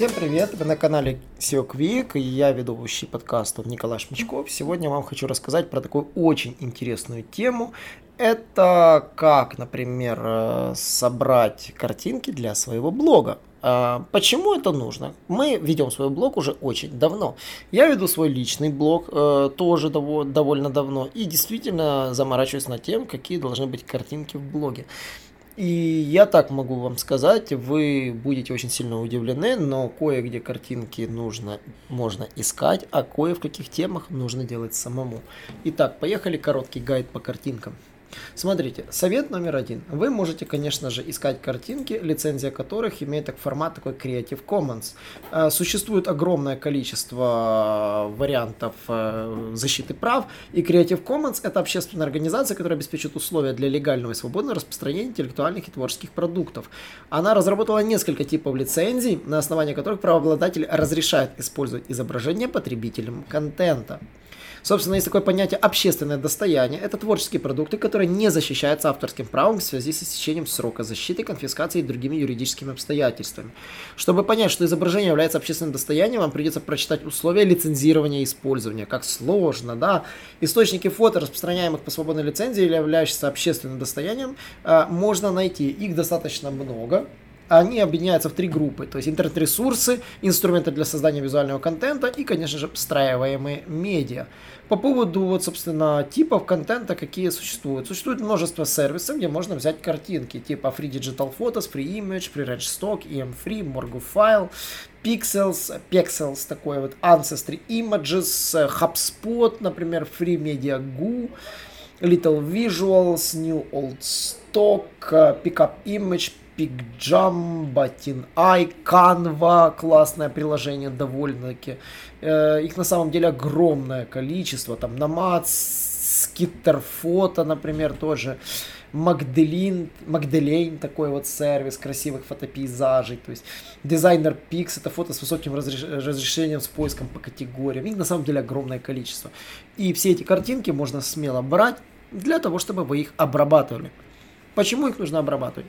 Всем привет! Вы на канале SEO Quick, и я ведущий подкаста Николай Шмичков. Сегодня вам хочу рассказать про такую очень интересную тему. Это как, например, э, собрать картинки для своего блога. А, почему это нужно? Мы ведем свой блог уже очень давно. Я веду свой личный блог э, тоже довольно давно и действительно заморачиваюсь над тем, какие должны быть картинки в блоге. И я так могу вам сказать, вы будете очень сильно удивлены, но кое-где картинки нужно, можно искать, а кое в каких темах нужно делать самому. Итак, поехали, короткий гайд по картинкам. Смотрите, совет номер один. Вы можете, конечно же, искать картинки, лицензия которых имеет так формат такой Creative Commons. Э, существует огромное количество вариантов э, защиты прав, и Creative Commons это общественная организация, которая обеспечивает условия для легального и свободного распространения интеллектуальных и творческих продуктов. Она разработала несколько типов лицензий, на основании которых правообладатель разрешает использовать изображение потребителям контента. Собственно, есть такое понятие общественное достояние. Это творческие продукты, которые не защищаются авторским правом в связи с истечением срока защиты, конфискацией и другими юридическими обстоятельствами. Чтобы понять, что изображение является общественным достоянием, вам придется прочитать условия лицензирования и использования. Как сложно, да? Источники фото, распространяемых по свободной лицензии или являющихся общественным достоянием, э, можно найти. Их достаточно много они объединяются в три группы. То есть интернет-ресурсы, инструменты для создания визуального контента и, конечно же, встраиваемые медиа. По поводу, вот, собственно, типов контента, какие существуют. Существует множество сервисов, где можно взять картинки, типа Free Digital Photos, Free Image, Free Stock, EM-Free, Morgu File, Pixels, Pixels такой вот, Ancestry Images, HubSpot, например, Free Media Goo, Little Visuals, New Old Stock, Pickup Image, PicJam, BatinEye, Canva, классное приложение довольно-таки. Э, их на самом деле огромное количество. Там Nomad, Skitterphoto, например, тоже. Magdelin, Magdelane, такой вот сервис красивых фотопейзажей, то есть дизайнер Pix, это фото с высоким разреш... разрешением, с поиском по категориям, их на самом деле огромное количество. И все эти картинки можно смело брать для того, чтобы вы их обрабатывали. Почему их нужно обрабатывать?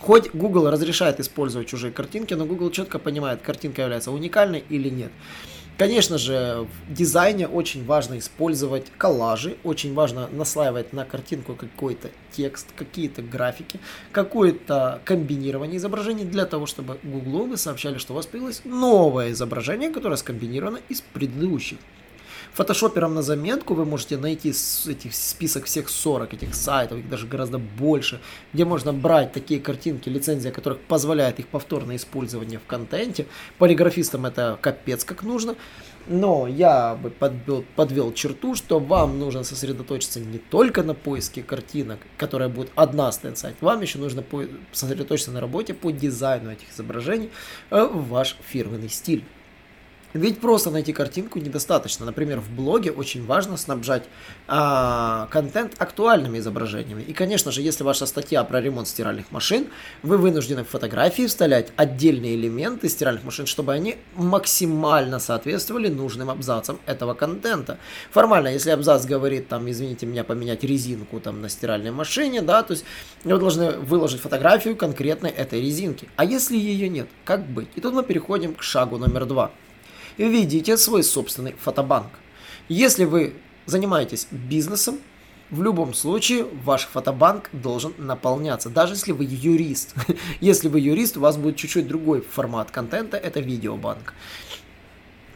Хоть Google разрешает использовать чужие картинки, но Google четко понимает, картинка является уникальной или нет. Конечно же, в дизайне очень важно использовать коллажи, очень важно наслаивать на картинку какой-то текст, какие-то графики, какое-то комбинирование изображений для того, чтобы Google вы сообщали, что у вас появилось новое изображение, которое скомбинировано из предыдущих. Фотошопером на заметку вы можете найти этих список всех 40 этих сайтов, их даже гораздо больше, где можно брать такие картинки, лицензия которых позволяет их повторное использование в контенте. Полиграфистам это капец как нужно. Но я бы подвел, подвел черту, что вам нужно сосредоточиться не только на поиске картинок, которая будет одна стоять вам еще нужно сосредоточиться на работе по дизайну этих изображений э, в ваш фирменный стиль. Ведь просто найти картинку недостаточно. Например, в блоге очень важно снабжать а, контент актуальными изображениями. И, конечно же, если ваша статья про ремонт стиральных машин, вы вынуждены в фотографии вставлять отдельные элементы стиральных машин, чтобы они максимально соответствовали нужным абзацам этого контента. Формально, если абзац говорит, там, извините меня, поменять резинку там на стиральной машине, да, то есть вы должны выложить фотографию конкретной этой резинки. А если ее нет, как быть? И тут мы переходим к шагу номер два ведите свой собственный фотобанк. Если вы занимаетесь бизнесом, в любом случае ваш фотобанк должен наполняться, даже если вы юрист. Если вы юрист, у вас будет чуть-чуть другой формат контента, это видеобанк.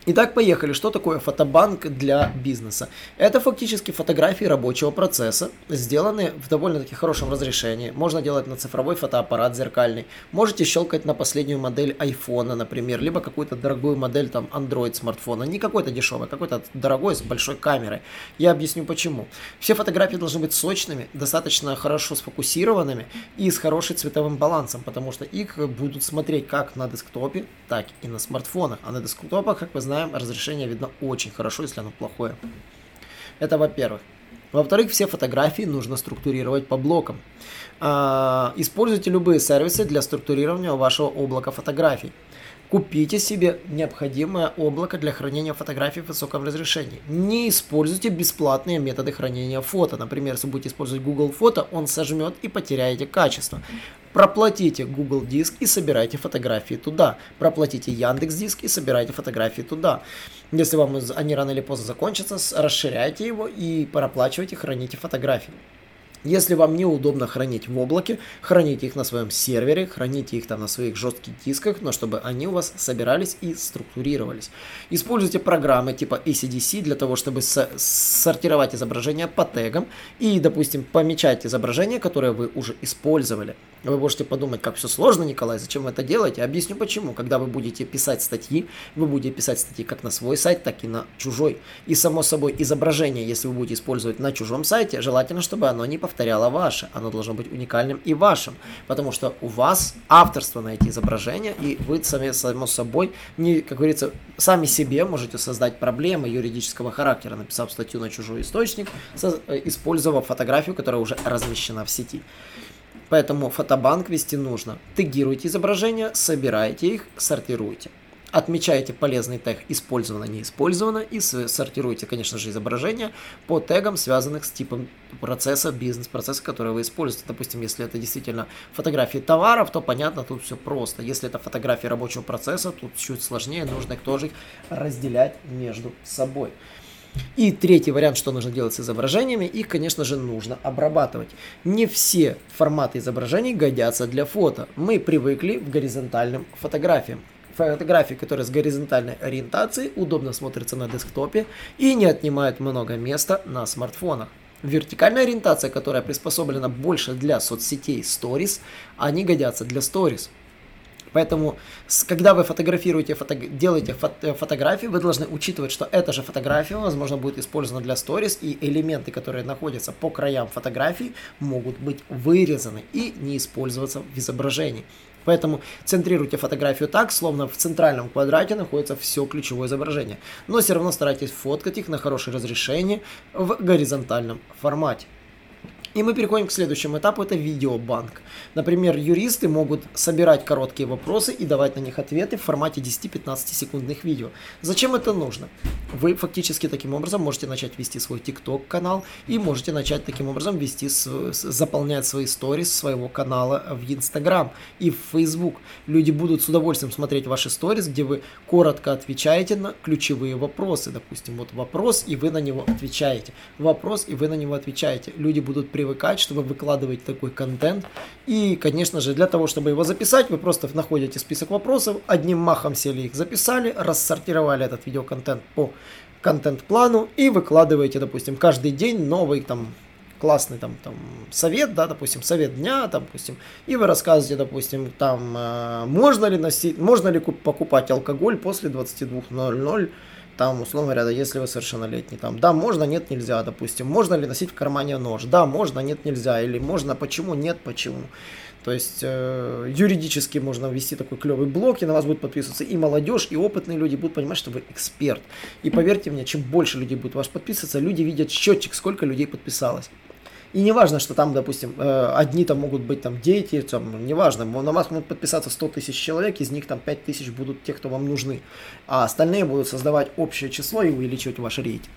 Итак, поехали. Что такое фотобанк для бизнеса? Это фактически фотографии рабочего процесса, сделанные в довольно-таки хорошем разрешении. Можно делать на цифровой фотоаппарат зеркальный. Можете щелкать на последнюю модель iPhone, например, либо какую-то дорогую модель там Android смартфона. Не какой-то дешевый, а какой-то дорогой с большой камерой. Я объясню почему. Все фотографии должны быть сочными, достаточно хорошо сфокусированными и с хорошим цветовым балансом, потому что их будут смотреть как на десктопе, так и на смартфонах. А на десктопах, как вы знаете, знаем, разрешение видно очень хорошо, если оно плохое. Это во-первых. Во-вторых, все фотографии нужно структурировать по блокам. А, используйте любые сервисы для структурирования вашего облака фотографий. Купите себе необходимое облако для хранения фотографий в высоком разрешении. Не используйте бесплатные методы хранения фото. Например, если будете использовать Google Фото, он сожмет и потеряете качество. Проплатите Google Диск и собирайте фотографии туда. Проплатите Яндекс Диск и собирайте фотографии туда. Если вам они рано или поздно закончатся, расширяйте его и проплачивайте, храните фотографии. Если вам неудобно хранить в облаке, храните их на своем сервере, храните их там на своих жестких дисках, но чтобы они у вас собирались и структурировались. Используйте программы типа ACDC для того, чтобы сортировать изображения по тегам и, допустим, помечать изображения, которые вы уже использовали. Вы можете подумать, как все сложно, Николай, зачем вы это делаете? Объясню почему. Когда вы будете писать статьи, вы будете писать статьи как на свой сайт, так и на чужой. И само собой изображение, если вы будете использовать на чужом сайте, желательно, чтобы оно не повторяло ваше. Оно должно быть уникальным и вашим. Потому что у вас авторство на эти изображения, и вы сами, само собой, не, как говорится, сами себе можете создать проблемы юридического характера, написав статью на чужой источник, э, использовав фотографию, которая уже размещена в сети. Поэтому фотобанк вести нужно. Тегируйте изображения, собирайте их, сортируйте. Отмечайте полезный тег использовано, не использовано и сортируйте, конечно же, изображения по тегам, связанных с типом процесса, бизнес-процесса, который вы используете. Допустим, если это действительно фотографии товаров, то понятно, тут все просто. Если это фотографии рабочего процесса, тут чуть сложнее, нужно их тоже разделять между собой. И третий вариант, что нужно делать с изображениями, их, конечно же, нужно обрабатывать. Не все форматы изображений годятся для фото. Мы привыкли к горизонтальным фотографиям. Фотографии, которые с горизонтальной ориентацией удобно смотрятся на десктопе и не отнимают много места на смартфонах. Вертикальная ориентация, которая приспособлена больше для соцсетей Stories, они годятся для Stories. Поэтому, когда вы фотографируете, фото, делаете фото, э, фотографии, вы должны учитывать, что эта же фотография, возможно, будет использована для сторис, и элементы, которые находятся по краям фотографии, могут быть вырезаны и не использоваться в изображении. Поэтому центрируйте фотографию так, словно в центральном квадрате находится все ключевое изображение. Но все равно старайтесь фоткать их на хорошее разрешение в горизонтальном формате. И мы переходим к следующему этапу, это видеобанк. Например, юристы могут собирать короткие вопросы и давать на них ответы в формате 10-15 секундных видео. Зачем это нужно? Вы фактически таким образом можете начать вести свой TikTok канал и можете начать таким образом вести, заполнять свои сторис своего канала в Instagram и в Facebook. Люди будут с удовольствием смотреть ваши сторис, где вы коротко отвечаете на ключевые вопросы. Допустим, вот вопрос, и вы на него отвечаете. Вопрос, и вы на него отвечаете. Люди будут при привыкать, чтобы выкладывать такой контент. И, конечно же, для того, чтобы его записать, вы просто находите список вопросов, одним махом сели их записали, рассортировали этот видеоконтент по контент-плану и выкладываете, допустим, каждый день новый там классный там, там совет, да, допустим, совет дня, допустим, и вы рассказываете, допустим, там, э, можно ли носить, можно ли покупать алкоголь после 22.00, там, условно говоря, если вы совершеннолетний, там, да, можно, нет, нельзя, допустим, можно ли носить в кармане нож, да, можно, нет, нельзя, или можно, почему, нет, почему. То есть э, юридически можно ввести такой клевый блок, и на вас будет подписываться и молодежь, и опытные люди будут понимать, что вы эксперт. И поверьте мне, чем больше людей будет вас подписываться, люди видят счетчик, сколько людей подписалось. И не важно, что там, допустим, э, одни там могут быть там дети, там, неважно, на вас могут подписаться 100 тысяч человек, из них там 5 тысяч будут те, кто вам нужны, а остальные будут создавать общее число и увеличивать ваш рейтинг.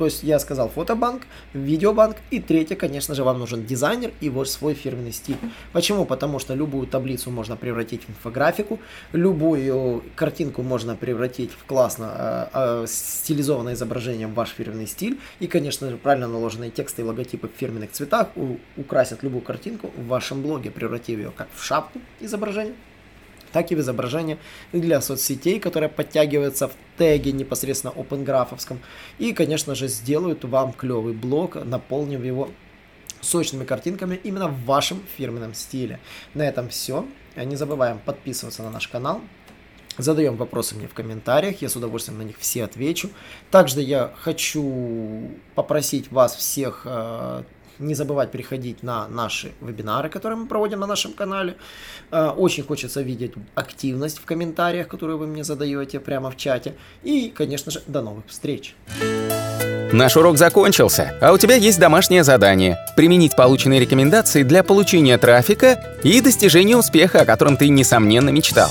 То есть я сказал фотобанк, видеобанк и третье, конечно же, вам нужен дизайнер и вот свой фирменный стиль. Почему? Потому что любую таблицу можно превратить в инфографику, любую картинку можно превратить в классно э, э, стилизованное изображение в ваш фирменный стиль. И, конечно же, правильно наложенные тексты и логотипы в фирменных цветах у, украсят любую картинку в вашем блоге, превратив ее как в шапку изображения так и в изображение для соцсетей, которые подтягиваются в теге непосредственно OpenGraph. И, конечно же, сделают вам клевый блог, наполнив его сочными картинками именно в вашем фирменном стиле. На этом все. Не забываем подписываться на наш канал, Задаем вопросы мне в комментариях, я с удовольствием на них все отвечу. Также я хочу попросить вас всех э, не забывать приходить на наши вебинары, которые мы проводим на нашем канале. Э, очень хочется видеть активность в комментариях, которую вы мне задаете прямо в чате. И, конечно же, до новых встреч! Наш урок закончился, а у тебя есть домашнее задание – применить полученные рекомендации для получения трафика и достижения успеха, о котором ты, несомненно, мечтал.